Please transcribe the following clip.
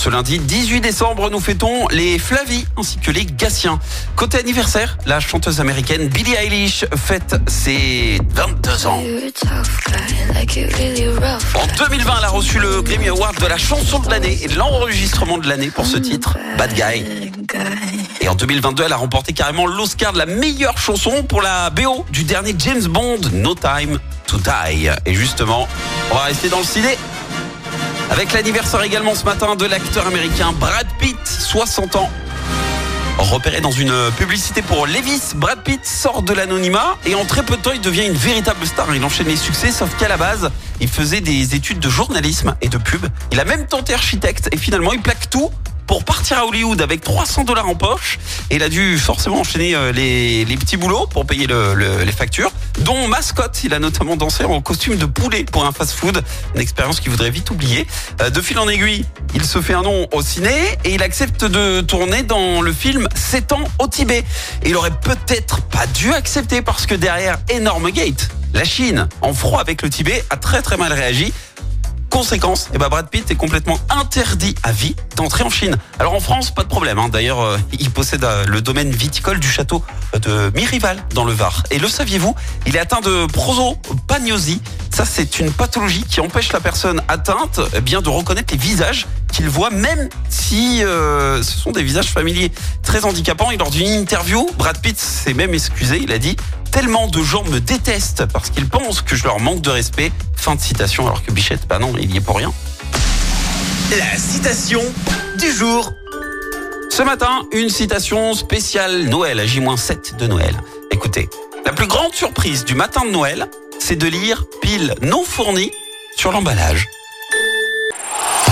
ce lundi 18 décembre, nous fêtons les Flavi ainsi que les Gassiens. Côté anniversaire, la chanteuse américaine Billie Eilish fête ses 22 ans. En 2020, elle a reçu le Grammy Award de la chanson de l'année et de l'enregistrement de l'année pour ce titre, Bad Guy. Et en 2022, elle a remporté carrément l'Oscar de la meilleure chanson pour la BO du dernier James Bond, No Time to Die. Et justement, on va rester dans le ciné avec l'anniversaire également ce matin de l'acteur américain Brad Pitt, 60 ans. Repéré dans une publicité pour Levis, Brad Pitt sort de l'anonymat et en très peu de temps il devient une véritable star. Il enchaîne les succès sauf qu'à la base il faisait des études de journalisme et de pub. Il a même tenté architecte et finalement il plaque tout pour partir à Hollywood avec 300 dollars en poche. Et il a dû forcément enchaîner euh, les, petits boulots pour payer le, le, les factures, dont mascotte. Il a notamment dansé en costume de poulet pour un fast-food, une expérience qu'il voudrait vite oublier. Euh, de fil en aiguille, il se fait un nom au ciné et il accepte de tourner dans le film 7 ans au Tibet. Et il aurait peut-être pas dû accepter parce que derrière Enorme Gate, la Chine, en froid avec le Tibet, a très très mal réagi. Conséquence, eh ben Brad Pitt est complètement interdit à vie d'entrer en Chine. Alors en France, pas de problème. Hein. D'ailleurs, euh, il possède euh, le domaine viticole du château de Mirival dans le Var. Et le saviez-vous Il est atteint de prosopagnosie. Ça, c'est une pathologie qui empêche la personne atteinte eh bien de reconnaître les visages qu'il voit, même si euh, ce sont des visages familiers très handicapants. Et lors d'une interview, Brad Pitt s'est même excusé. Il a dit tellement de gens me détestent parce qu'ils pensent que je leur manque de respect. Fin de citation, alors que Bichette, bah non, il y est pour rien. La citation du jour. Ce matin, une citation spéciale Noël, à J-7 de Noël. Écoutez, la plus grande surprise du matin de Noël, c'est de lire pile non fournie sur l'emballage.